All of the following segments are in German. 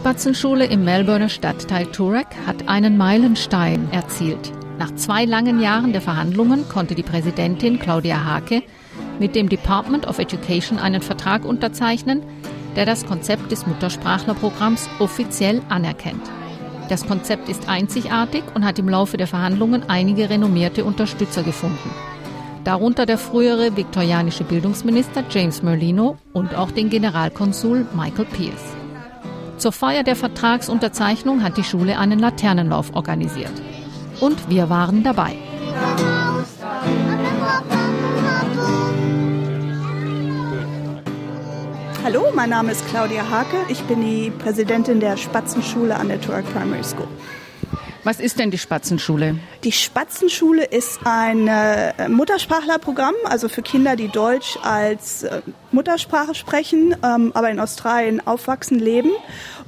Spatzenschule im Melbourner Stadtteil Toorak hat einen Meilenstein erzielt. Nach zwei langen Jahren der Verhandlungen konnte die Präsidentin Claudia Hake mit dem Department of Education einen Vertrag unterzeichnen, der das Konzept des Muttersprachlerprogramms offiziell anerkennt. Das Konzept ist einzigartig und hat im Laufe der Verhandlungen einige renommierte Unterstützer gefunden. Darunter der frühere viktorianische Bildungsminister James Merlino und auch den Generalkonsul Michael Pierce. Zur Feier der Vertragsunterzeichnung hat die Schule einen Laternenlauf organisiert. Und wir waren dabei. Hallo, mein Name ist Claudia Hake. Ich bin die Präsidentin der Spatzenschule an der Turek Primary School. Was ist denn die Spatzenschule? Die Spatzenschule ist ein äh, Muttersprachlerprogramm, also für Kinder, die Deutsch als äh, Muttersprache sprechen, ähm, aber in Australien aufwachsen, leben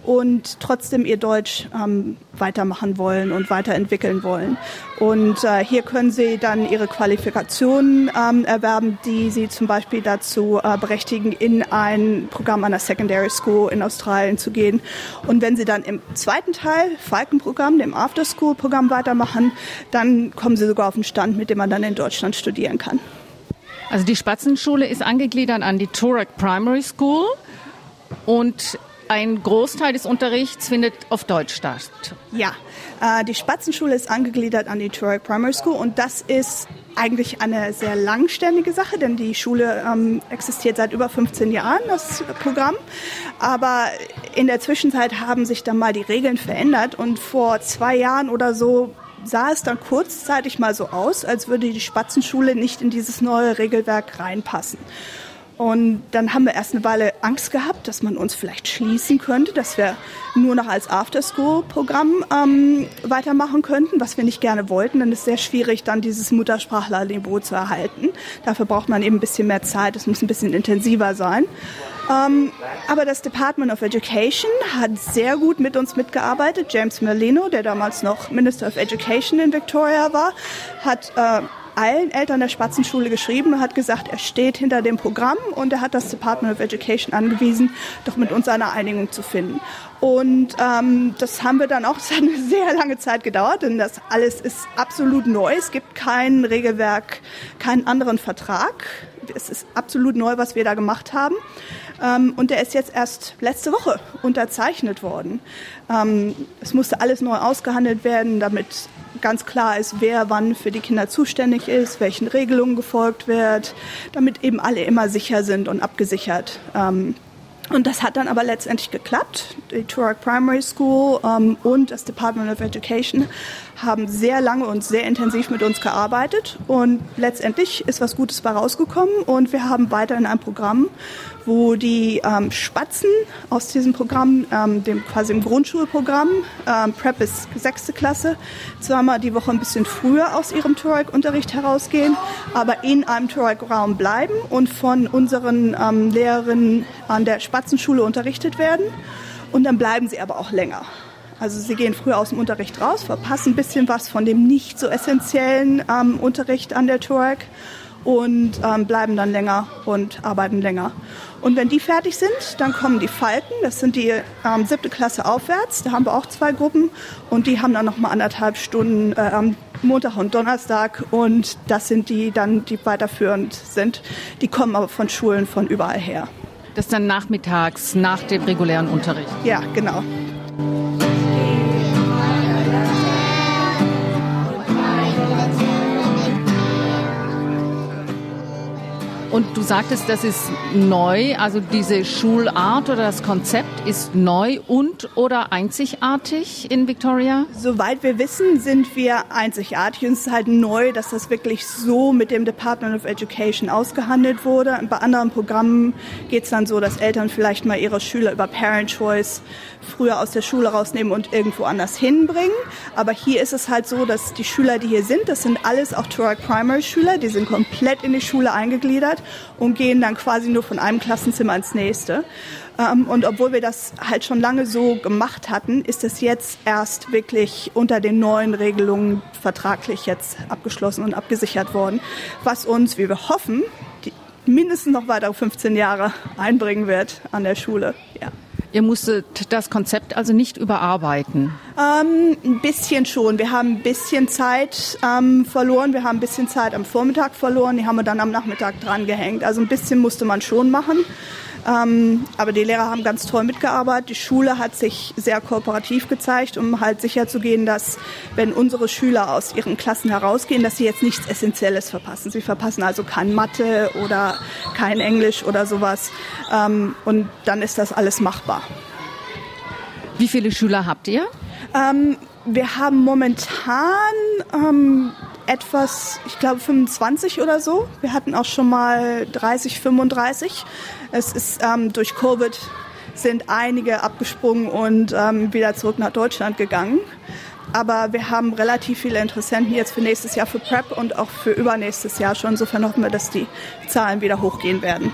und trotzdem ihr Deutsch ähm, weitermachen wollen und weiterentwickeln wollen. Und äh, hier können sie dann ihre Qualifikationen ähm, erwerben, die sie zum Beispiel dazu äh, berechtigen, in ein Programm der Secondary School in Australien zu gehen. Und wenn sie dann im zweiten Teil, Falkenprogramm, dem After-School-Programm weitermachen, dann kommen sie sogar auf einen Stand, mit dem man dann in Deutschland studieren kann. Also die Spatzenschule ist angegliedert an die Turak Primary School und ein Großteil des Unterrichts findet auf Deutsch statt. Ja, äh, die Spatzenschule ist angegliedert an die Turak Primary School und das ist eigentlich eine sehr langständige Sache, denn die Schule ähm, existiert seit über 15 Jahren, das Programm. Aber in der Zwischenzeit haben sich dann mal die Regeln verändert und vor zwei Jahren oder so sah es dann kurzzeitig mal so aus, als würde die Spatzenschule nicht in dieses neue Regelwerk reinpassen. Und dann haben wir erst eine Weile Angst gehabt, dass man uns vielleicht schließen könnte, dass wir nur noch als After-School-Programm ähm, weitermachen könnten, was wir nicht gerne wollten. Dann ist es sehr schwierig, dann dieses Muttersprachlerniveau zu erhalten. Dafür braucht man eben ein bisschen mehr Zeit, es muss ein bisschen intensiver sein. Ähm, aber das Department of Education hat sehr gut mit uns mitgearbeitet. James Merlino, der damals noch Minister of Education in Victoria war, hat äh, allen Eltern der Spatzenschule geschrieben und hat gesagt, er steht hinter dem Programm und er hat das Department of Education angewiesen, doch mit uns eine Einigung zu finden. Und ähm, das haben wir dann auch, es hat eine sehr lange Zeit gedauert, denn das alles ist absolut neu. Es gibt kein Regelwerk, keinen anderen Vertrag. Es ist absolut neu, was wir da gemacht haben. Ähm, und der ist jetzt erst letzte Woche unterzeichnet worden. Ähm, es musste alles neu ausgehandelt werden, damit ganz klar ist, wer wann für die Kinder zuständig ist, welchen Regelungen gefolgt wird, damit eben alle immer sicher sind und abgesichert. Ähm, und das hat dann aber letztendlich geklappt. Die Turak Primary School ähm, und das Department of Education haben sehr lange und sehr intensiv mit uns gearbeitet und letztendlich ist was Gutes bei rausgekommen und wir haben weiterhin ein Programm, wo die ähm, Spatzen aus diesem Programm, ähm, dem quasi im Grundschulprogramm, ähm, Prep bis sechste Klasse, zweimal die Woche ein bisschen früher aus ihrem Tuareg-Unterricht herausgehen, aber in einem Tuareg-Raum bleiben und von unseren ähm, Lehrerinnen an der Spatzenschule unterrichtet werden und dann bleiben sie aber auch länger. Also sie gehen früher aus dem Unterricht raus, verpassen ein bisschen was von dem nicht so essentiellen ähm, Unterricht an der TUREC und ähm, bleiben dann länger und arbeiten länger. Und wenn die fertig sind, dann kommen die Falken, das sind die ähm, siebte Klasse aufwärts, da haben wir auch zwei Gruppen und die haben dann nochmal anderthalb Stunden äh, am Montag und Donnerstag und das sind die dann, die weiterführend sind. Die kommen aber von Schulen von überall her. Das ist dann nachmittags nach dem regulären Unterricht? Ja, genau. Und du sagtest, das ist neu, also diese Schulart oder das Konzept ist neu und oder einzigartig in Victoria? Soweit wir wissen, sind wir einzigartig und es ist halt neu, dass das wirklich so mit dem Department of Education ausgehandelt wurde. Bei anderen Programmen geht es dann so, dass Eltern vielleicht mal ihre Schüler über Parent Choice früher aus der Schule rausnehmen und irgendwo anders hinbringen. Aber hier ist es halt so, dass die Schüler, die hier sind, das sind alles auch Turek Primary Schüler, die sind komplett in die Schule eingegliedert und gehen dann quasi nur von einem Klassenzimmer ins nächste. Ähm, und obwohl wir das halt schon lange so gemacht hatten, ist es jetzt erst wirklich unter den neuen Regelungen vertraglich jetzt abgeschlossen und abgesichert worden, was uns, wie wir hoffen, mindestens noch weitere 15 Jahre einbringen wird an der Schule. Ja. Ihr musstet das Konzept also nicht überarbeiten? Ähm, ein bisschen schon. Wir haben ein bisschen Zeit ähm, verloren. Wir haben ein bisschen Zeit am Vormittag verloren. Die haben wir dann am Nachmittag dran gehängt. Also ein bisschen musste man schon machen. Ähm, aber die Lehrer haben ganz toll mitgearbeitet. Die Schule hat sich sehr kooperativ gezeigt, um halt sicherzugehen, dass wenn unsere Schüler aus ihren Klassen herausgehen, dass sie jetzt nichts Essentielles verpassen. Sie verpassen also kein Mathe oder kein Englisch oder sowas. Ähm, und dann ist das alles machbar. Wie viele Schüler habt ihr? Ähm, wir haben momentan ähm, etwas, ich glaube 25 oder so. Wir hatten auch schon mal 30, 35. Es ist ähm, durch Covid sind einige abgesprungen und ähm, wieder zurück nach Deutschland gegangen. Aber wir haben relativ viele Interessenten jetzt für nächstes Jahr für Prep und auch für übernächstes Jahr schon. Insofern hoffen wir, dass die Zahlen wieder hochgehen werden.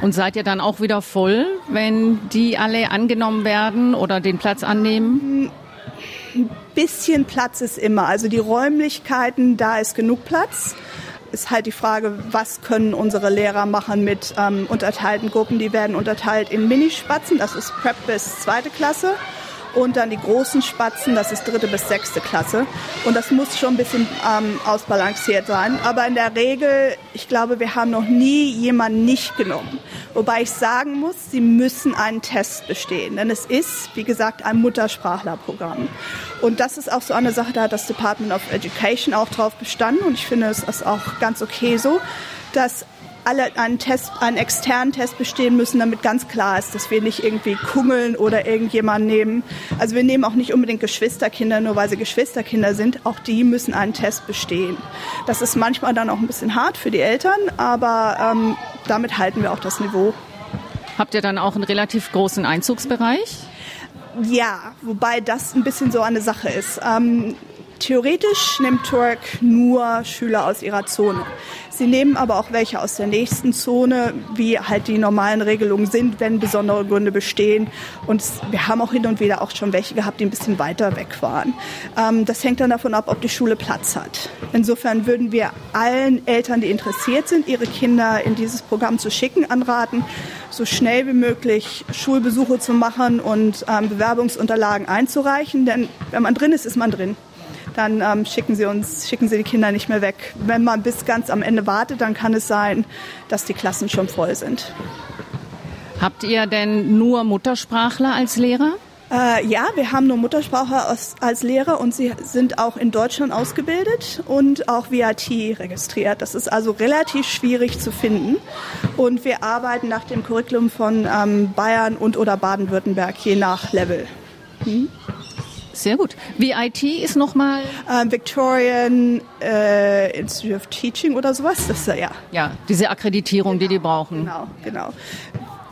Und seid ihr dann auch wieder voll, wenn die alle angenommen werden oder den Platz annehmen? Ein bisschen Platz ist immer. Also die Räumlichkeiten, da ist genug Platz ist halt die Frage, was können unsere Lehrer machen mit ähm, unterteilten Gruppen. Die werden unterteilt in Minispatzen, das ist Prep bis zweite Klasse. Und dann die großen Spatzen, das ist dritte bis sechste Klasse. Und das muss schon ein bisschen ähm, ausbalanciert sein. Aber in der Regel, ich glaube, wir haben noch nie jemanden nicht genommen. Wobei ich sagen muss, sie müssen einen Test bestehen. Denn es ist, wie gesagt, ein Muttersprachlerprogramm. Und das ist auch so eine Sache, da hat das Department of Education auch drauf bestanden. Und ich finde es ist auch ganz okay so, dass alle einen Test, einen externen Test bestehen müssen, damit ganz klar ist, dass wir nicht irgendwie kungeln oder irgendjemanden nehmen. Also wir nehmen auch nicht unbedingt Geschwisterkinder, nur weil sie Geschwisterkinder sind. Auch die müssen einen Test bestehen. Das ist manchmal dann auch ein bisschen hart für die Eltern, aber ähm, damit halten wir auch das Niveau. Habt ihr dann auch einen relativ großen Einzugsbereich? Ja, wobei das ein bisschen so eine Sache ist. Ähm, theoretisch nimmt Turk nur Schüler aus ihrer Zone. Sie nehmen aber auch welche aus der nächsten Zone, wie halt die normalen Regelungen sind, wenn besondere Gründe bestehen. Und wir haben auch hin und wieder auch schon welche gehabt, die ein bisschen weiter weg waren. Ähm, das hängt dann davon ab, ob die Schule Platz hat. Insofern würden wir allen Eltern, die interessiert sind, ihre Kinder in dieses Programm zu schicken, anraten, so schnell wie möglich Schulbesuche zu machen und ähm, Bewerbungsunterlagen einzureichen. Denn wenn man drin ist, ist man drin dann ähm, schicken sie uns, schicken sie die Kinder nicht mehr weg. Wenn man bis ganz am Ende wartet, dann kann es sein, dass die Klassen schon voll sind. Habt ihr denn nur Muttersprachler als Lehrer? Äh, ja, wir haben nur Muttersprachler als, als Lehrer und sie sind auch in Deutschland ausgebildet und auch VAT registriert. Das ist also relativ schwierig zu finden. Und wir arbeiten nach dem Curriculum von ähm, Bayern und oder Baden-Württemberg, je nach Level. Hm? Sehr gut. VIT ist nochmal? Ähm, Victorian äh, Institute of Teaching oder sowas. Das, ja. ja, diese Akkreditierung, genau, die die brauchen. Genau, genau.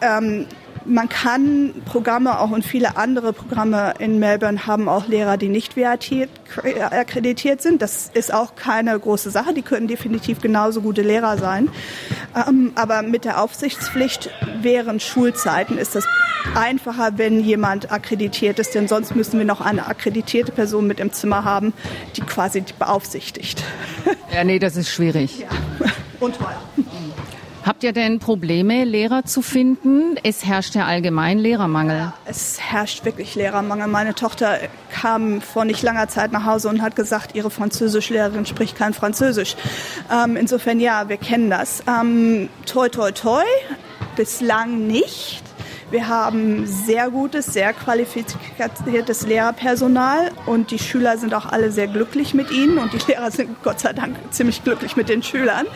Ähm, man kann Programme auch und viele andere Programme in Melbourne haben auch Lehrer, die nicht VAT akkreditiert sind. Das ist auch keine große Sache. Die können definitiv genauso gute Lehrer sein. Ähm, aber mit der Aufsichtspflicht während Schulzeiten ist das einfacher, wenn jemand akkreditiert ist, denn sonst müssen wir noch eine akkreditierte Person mit im Zimmer haben, die quasi beaufsichtigt. Ja, nee, das ist schwierig. Ja. Und teuer. Habt ihr denn Probleme, Lehrer zu finden? Es herrscht ja allgemein Lehrermangel. Ja, es herrscht wirklich Lehrermangel. Meine Tochter kam vor nicht langer Zeit nach Hause und hat gesagt, ihre Französischlehrerin spricht kein Französisch. Ähm, insofern ja, wir kennen das. Ähm, toi, toi, toi. Bislang nicht. Wir haben sehr gutes, sehr qualifiziertes Lehrerpersonal und die Schüler sind auch alle sehr glücklich mit ihnen und die Lehrer sind Gott sei Dank ziemlich glücklich mit den Schülern.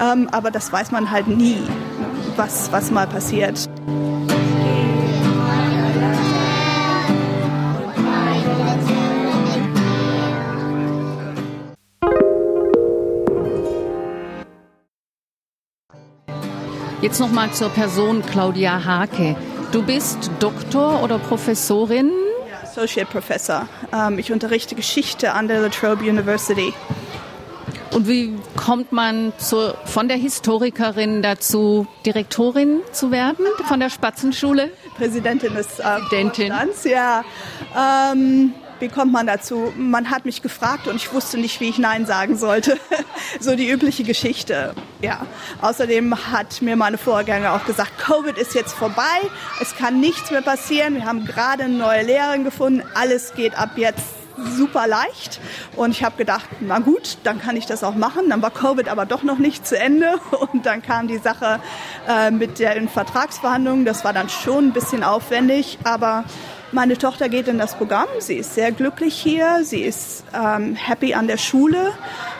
Ähm, aber das weiß man halt nie, was, was mal passiert. Jetzt noch mal zur Person Claudia Hake. Du bist Doktor oder Professorin? Associate Professor. Ähm, ich unterrichte Geschichte an der La Trobe University. Und wie kommt man zu, von der Historikerin dazu, Direktorin zu werden von der Spatzenschule? Präsidentin des äh, Präsidentin. ja. Ähm, wie kommt man dazu? Man hat mich gefragt und ich wusste nicht, wie ich Nein sagen sollte. so die übliche Geschichte. Ja. Außerdem hat mir meine Vorgänger auch gesagt, Covid ist jetzt vorbei, es kann nichts mehr passieren. Wir haben gerade eine neue Lehrerin gefunden, alles geht ab jetzt super leicht. Und ich habe gedacht, na gut, dann kann ich das auch machen. Dann war Covid aber doch noch nicht zu Ende. Und dann kam die Sache äh, mit den Vertragsverhandlungen. Das war dann schon ein bisschen aufwendig, aber meine Tochter geht in das Programm. Sie ist sehr glücklich hier. Sie ist ähm, happy an der Schule.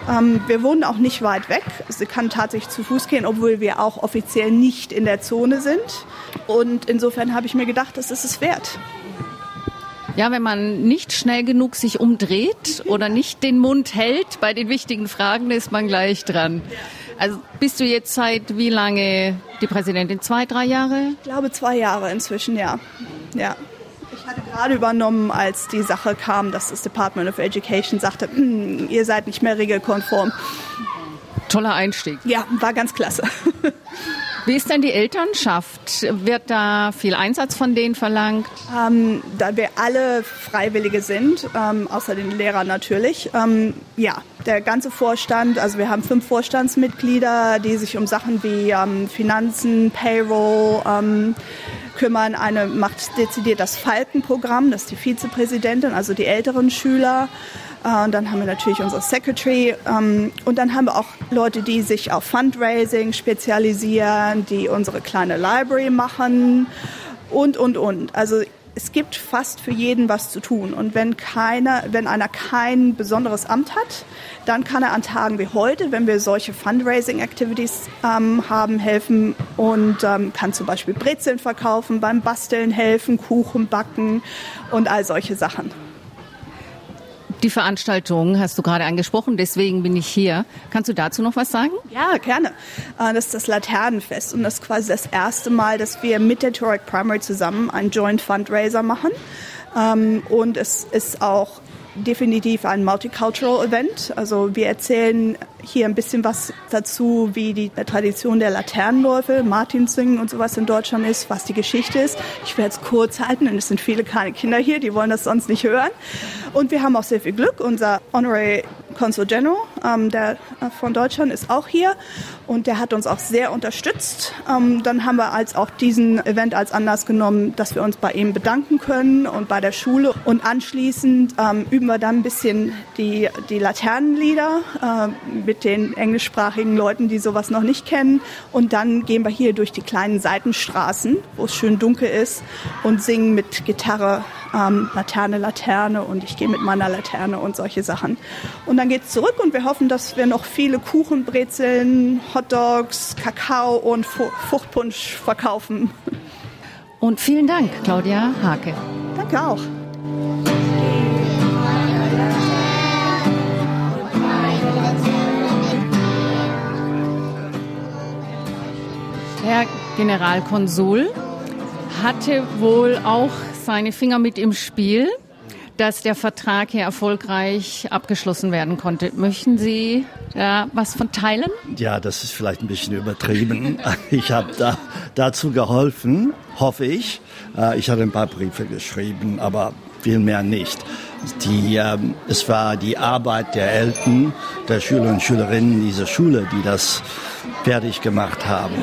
Ähm, wir wohnen auch nicht weit weg. Sie kann tatsächlich zu Fuß gehen, obwohl wir auch offiziell nicht in der Zone sind. Und insofern habe ich mir gedacht, das ist es wert. Ja, wenn man nicht schnell genug sich umdreht oder nicht den Mund hält bei den wichtigen Fragen, ist man gleich dran. Also bist du jetzt seit wie lange die Präsidentin? Zwei, drei Jahre? Ich glaube zwei Jahre inzwischen, ja. Ja. Ich hatte gerade übernommen, als die Sache kam, dass das Department of Education sagte, hm, ihr seid nicht mehr regelkonform. Toller Einstieg. Ja, war ganz klasse. Wie ist denn die Elternschaft? Wird da viel Einsatz von denen verlangt? Ähm, da wir alle Freiwillige sind, ähm, außer den Lehrern natürlich, ähm, ja, der ganze Vorstand, also wir haben fünf Vorstandsmitglieder, die sich um Sachen wie ähm, Finanzen, Payroll, ähm, kümmern. Eine macht dezidiert das Falkenprogramm, das ist die Vizepräsidentin, also die älteren Schüler. Äh, und dann haben wir natürlich unsere Secretary. Ähm, und dann haben wir auch Leute, die sich auf Fundraising spezialisieren, die unsere kleine Library machen und, und, und. Also es gibt fast für jeden was zu tun. Und wenn keiner, wenn einer kein besonderes Amt hat, dann kann er an Tagen wie heute, wenn wir solche Fundraising-Activities ähm, haben, helfen und ähm, kann zum Beispiel Brezeln verkaufen, beim Basteln helfen, Kuchen backen und all solche Sachen. Die Veranstaltung hast du gerade angesprochen, deswegen bin ich hier. Kannst du dazu noch was sagen? Ja, gerne. Äh, das ist das Laternenfest und das ist quasi das erste Mal, dass wir mit der Turek Primary zusammen einen Joint Fundraiser machen. Ähm, und es ist auch definitiv ein Multicultural Event. Also wir erzählen hier ein bisschen was dazu, wie die Tradition der Laternenläufe, Martinsingen und sowas in Deutschland ist, was die Geschichte ist. Ich werde es kurz halten, denn es sind viele kleine Kinder hier, die wollen das sonst nicht hören. Und wir haben auch sehr viel Glück. Unser Honorary Consul General ähm, der, äh, von Deutschland ist auch hier und der hat uns auch sehr unterstützt. Ähm, dann haben wir als auch diesen Event als Anlass genommen, dass wir uns bei ihm bedanken können und bei der Schule. Und anschließend ähm, üben wir dann ein bisschen die, die Laternenlieder äh, mit den englischsprachigen Leuten, die sowas noch nicht kennen. Und dann gehen wir hier durch die kleinen Seitenstraßen, wo es schön dunkel ist und singen mit Gitarre ähm, Laterne, Laterne und ich gehe mit meiner Laterne und solche Sachen. Und dann geht es zurück und wir hoffen, dass wir noch viele Kuchen, Brezeln, Hotdogs, Kakao und Fruchtpunsch verkaufen. Und vielen Dank, Claudia Hake. Danke auch. Generalkonsul hatte wohl auch seine Finger mit im Spiel, dass der Vertrag hier erfolgreich abgeschlossen werden konnte. Möchten Sie da was von teilen? Ja, das ist vielleicht ein bisschen übertrieben. Ich habe da, dazu geholfen, hoffe ich. Äh, ich hatte ein paar Briefe geschrieben, aber viel mehr nicht. Die, äh, es war die Arbeit der Eltern, der Schüler und Schülerinnen dieser Schule, die das fertig gemacht haben.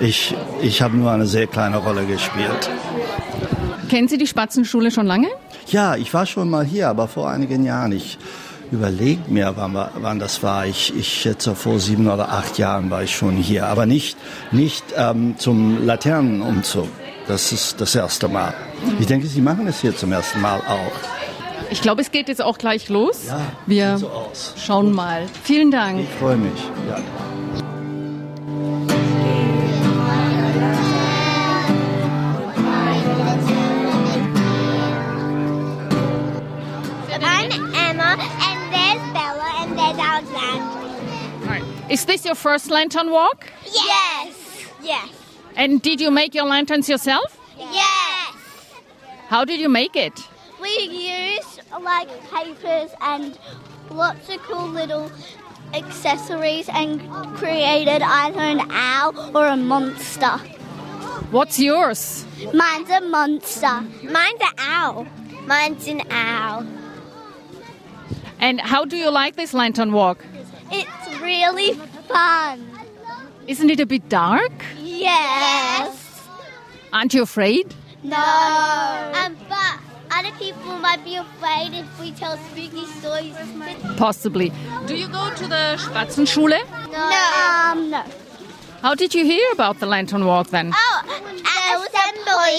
Ich, ich habe nur eine sehr kleine Rolle gespielt. Kennen Sie die Spatzenschule schon lange? Ja, ich war schon mal hier, aber vor einigen Jahren. Ich überlege mir, wann, wann, das war. Ich, ich schätze, vor sieben oder acht Jahren war ich schon hier. Aber nicht, nicht ähm, zum Laternenumzug. Das ist das erste Mal. Ich denke, Sie machen es hier zum ersten Mal auch. Ich glaube, es geht jetzt auch gleich los. Ja, Wir so schauen mal. Vielen Dank. Ich freue mich. Ja. Is this your first lantern walk? Yes. Yes. And did you make your lanterns yourself? Yes. How did you make it? We use like papers and lots of cool little accessories and created either an owl or a monster. What's yours? Mine's a monster. Mine's an owl. Mine's an owl. And how do you like this lantern walk? It's really fun. Isn't it a bit dark? Yes. Aren't you afraid? No. Um, but other people might be afraid if we tell spooky stories. Possibly. Do you go to the Spatzenschule? No. Um, no. How did you hear about the lantern walk then? Oh, at assembly.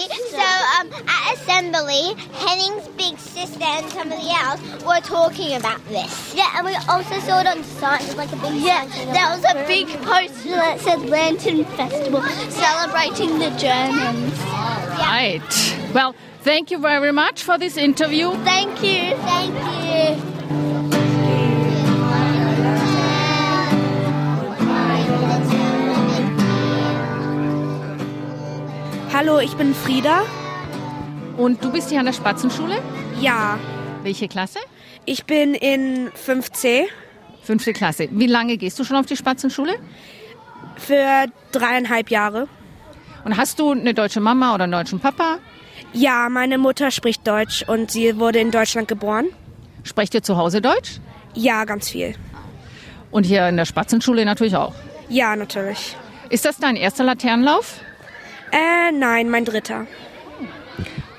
So, um, Henning's big sister and somebody else were talking about this. Yeah, and we also saw it on signs, like a big yeah. There was a big poster that said Lantern Festival, celebrating the Germans. Right. Well, thank you very much for this interview. Thank you. Thank you. Hallo, ich bin Frieda. Und du bist hier an der Spatzenschule? Ja, Welche Klasse? ich bin in 5C Fünfte Klasse. Wie lange gehst du schon auf die Spatzenschule? für dreieinhalb Jahre. Und hast du eine deutsche Mama oder einen deutschen Papa? Ja, meine Mutter spricht Deutsch und sie wurde in Deutschland geboren. Sprecht ihr zu Hause Deutsch? Ja, ganz viel. Und hier in der Spatzenschule natürlich auch. Ja, natürlich. Ist das dein erster Laternenlauf? Äh, nein, mein dritter.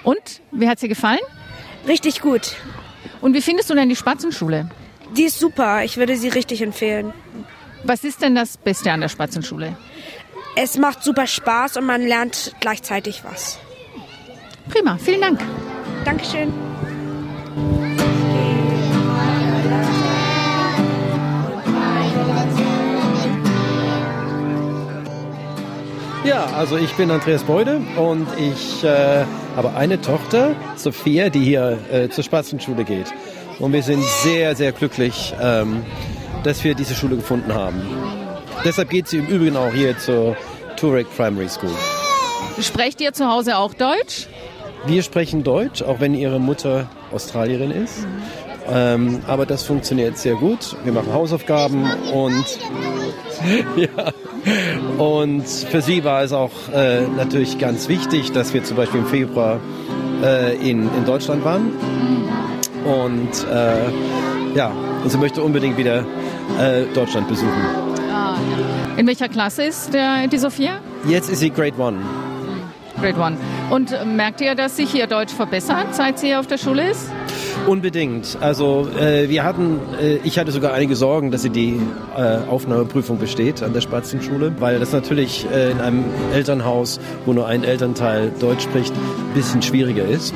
Und wie hat's dir gefallen? Richtig gut. Und wie findest du denn die Spatzenschule? Die ist super. Ich würde sie richtig empfehlen. Was ist denn das Beste an der Spatzenschule? Es macht super Spaß und man lernt gleichzeitig was. Prima, vielen Dank. Dankeschön. Ja, also ich bin Andreas Beude und ich äh, habe eine Tochter, Sophia, die hier äh, zur Spatzenschule geht. Und wir sind sehr, sehr glücklich, ähm, dass wir diese Schule gefunden haben. Deshalb geht sie im Übrigen auch hier zur Turek Primary School. Sprecht ihr zu Hause auch Deutsch? Wir sprechen Deutsch, auch wenn ihre Mutter Australierin ist. Ähm, aber das funktioniert sehr gut. Wir machen Hausaufgaben und ja. Und für sie war es auch äh, natürlich ganz wichtig, dass wir zum Beispiel im Februar äh, in, in Deutschland waren. Und äh, ja, und sie möchte unbedingt wieder äh, Deutschland besuchen. In welcher Klasse ist der, die Sophia? Jetzt ist sie Grade One. Grade One. Und merkt ihr, dass sich ihr Deutsch verbessert, seit sie auf der Schule ist? Unbedingt. Also äh, wir hatten, äh, ich hatte sogar einige Sorgen, dass sie die äh, Aufnahmeprüfung besteht an der Spatzenschule, weil das natürlich äh, in einem Elternhaus, wo nur ein Elternteil Deutsch spricht, ein bisschen schwieriger ist.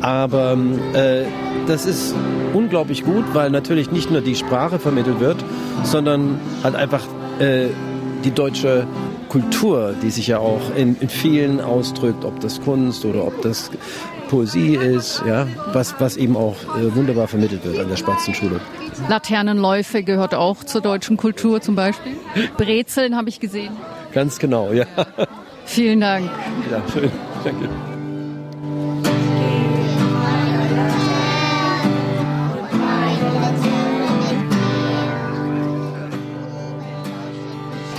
Aber äh, das ist unglaublich gut, weil natürlich nicht nur die Sprache vermittelt wird, sondern halt einfach äh, die deutsche Kultur, die sich ja auch in, in vielen ausdrückt, ob das Kunst oder ob das Poesie ist, ja, was, was eben auch äh, wunderbar vermittelt wird an der Spatzenschule. Laternenläufe gehört auch zur deutschen Kultur zum Beispiel. Brezeln habe ich gesehen. Ganz genau, ja. Vielen Dank. Ja, schön. Danke.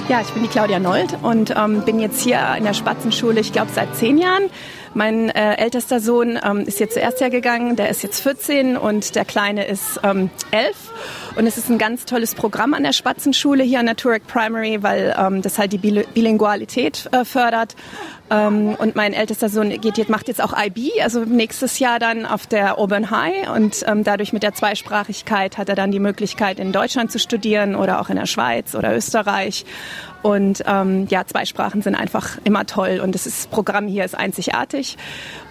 Ja, ich bin die Claudia Nold und ähm, bin jetzt hier in der Spatzenschule, ich glaube, seit zehn Jahren. Mein äh, ältester Sohn ähm, ist jetzt zuerst Jahr gegangen, der ist jetzt 14 und der Kleine ist ähm, 11. Und es ist ein ganz tolles Programm an der Spatzenschule hier an der Turek Primary, weil ähm, das halt die Bil Bilingualität äh, fördert. Ähm, und mein ältester Sohn geht jetzt, macht jetzt auch IB, also nächstes Jahr dann auf der Auburn High. Und ähm, dadurch mit der Zweisprachigkeit hat er dann die Möglichkeit, in Deutschland zu studieren oder auch in der Schweiz oder Österreich. Und ähm, ja, zwei Sprachen sind einfach immer toll und das Programm hier ist einzigartig,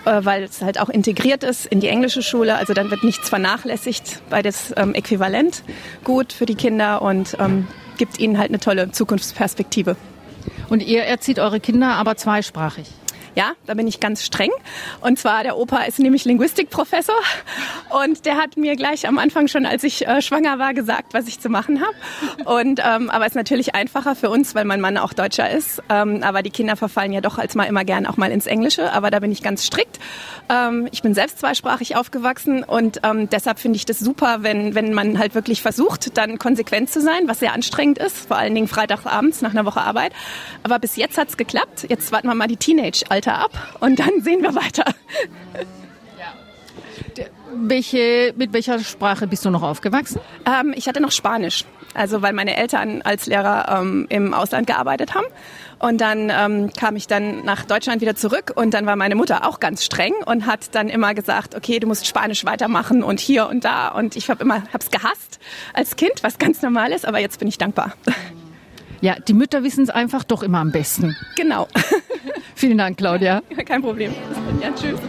äh, weil es halt auch integriert ist in die englische Schule. Also dann wird nichts vernachlässigt, beides ähm, äquivalent gut für die Kinder und ähm, gibt ihnen halt eine tolle Zukunftsperspektive. Und ihr erzieht eure Kinder aber zweisprachig? Ja, da bin ich ganz streng. Und zwar, der Opa ist nämlich Linguistikprofessor und der hat mir gleich am Anfang schon, als ich äh, schwanger war, gesagt, was ich zu machen habe. Und ähm, aber es ist natürlich einfacher für uns, weil mein Mann auch Deutscher ist. Ähm, aber die Kinder verfallen ja doch als mal immer gern auch mal ins Englische. Aber da bin ich ganz strikt. Ähm, ich bin selbst zweisprachig aufgewachsen und ähm, deshalb finde ich das super, wenn wenn man halt wirklich versucht, dann konsequent zu sein, was sehr anstrengend ist, vor allen Dingen freitagsabends nach einer Woche Arbeit. Aber bis jetzt hat's geklappt. Jetzt warten wir mal die Teenage-Alter Alter ab und dann sehen wir weiter. Welche, mit welcher Sprache bist du noch aufgewachsen? Ähm, ich hatte noch Spanisch, also weil meine Eltern als Lehrer ähm, im Ausland gearbeitet haben. Und dann ähm, kam ich dann nach Deutschland wieder zurück und dann war meine Mutter auch ganz streng und hat dann immer gesagt, okay, du musst Spanisch weitermachen und hier und da. Und ich habe immer hab's gehasst als Kind, was ganz normal ist, aber jetzt bin ich dankbar. Ja, die Mütter wissen es einfach doch immer am besten. Genau. Vielen Dank, Claudia. Kein Problem. Ja, tschüss.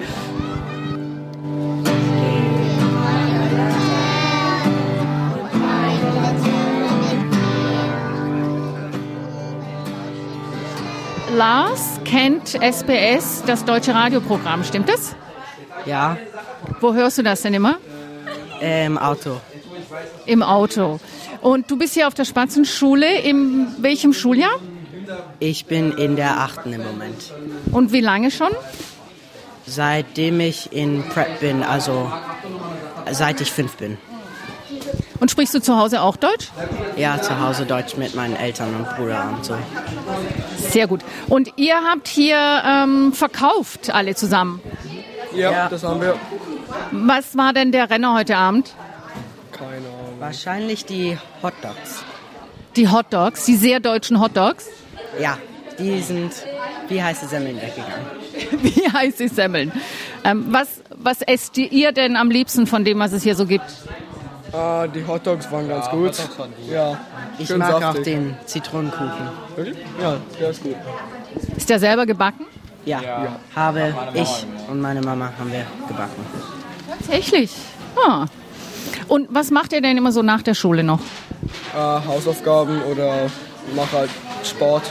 Lars kennt SBS, das deutsche Radioprogramm, stimmt das? Ja. Wo hörst du das denn immer? Im Auto. Im Auto. Und du bist hier auf der Spatzenschule. In welchem Schuljahr? Ich bin in der achten im Moment. Und wie lange schon? Seitdem ich in Prep bin, also seit ich fünf bin. Und sprichst du zu Hause auch Deutsch? Ja, zu Hause Deutsch mit meinen Eltern und Bruder und so. Sehr gut. Und ihr habt hier ähm, verkauft alle zusammen? Ja, ja, das haben wir. Was war denn der Renner heute Abend? Wahrscheinlich die Hot Dogs. Die Hot Dogs, die sehr deutschen Hot Dogs? Ja, die sind wie heiße Semmeln weggegangen. wie heiße Semmeln. Ähm, was, was esst ihr denn am liebsten von dem, was es hier so gibt? Ah, die Hot Dogs waren ganz ja, gut. Waren gut. Ja, ich mag saftig. auch den Zitronenkuchen. Wirklich? Ja, der ist gut. Ist der selber gebacken? Ja, ja. habe ich und meine Mama haben wir gebacken. Tatsächlich? Ah. Und was macht ihr denn immer so nach der Schule noch? Äh, Hausaufgaben oder mache halt Sport.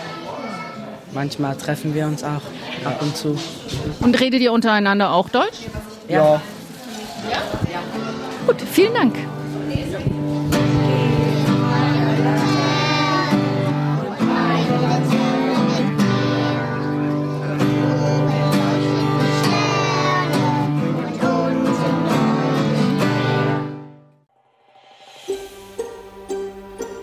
Manchmal treffen wir uns auch ab und zu. Und redet ihr untereinander auch Deutsch? Ja. ja. Gut, vielen Dank.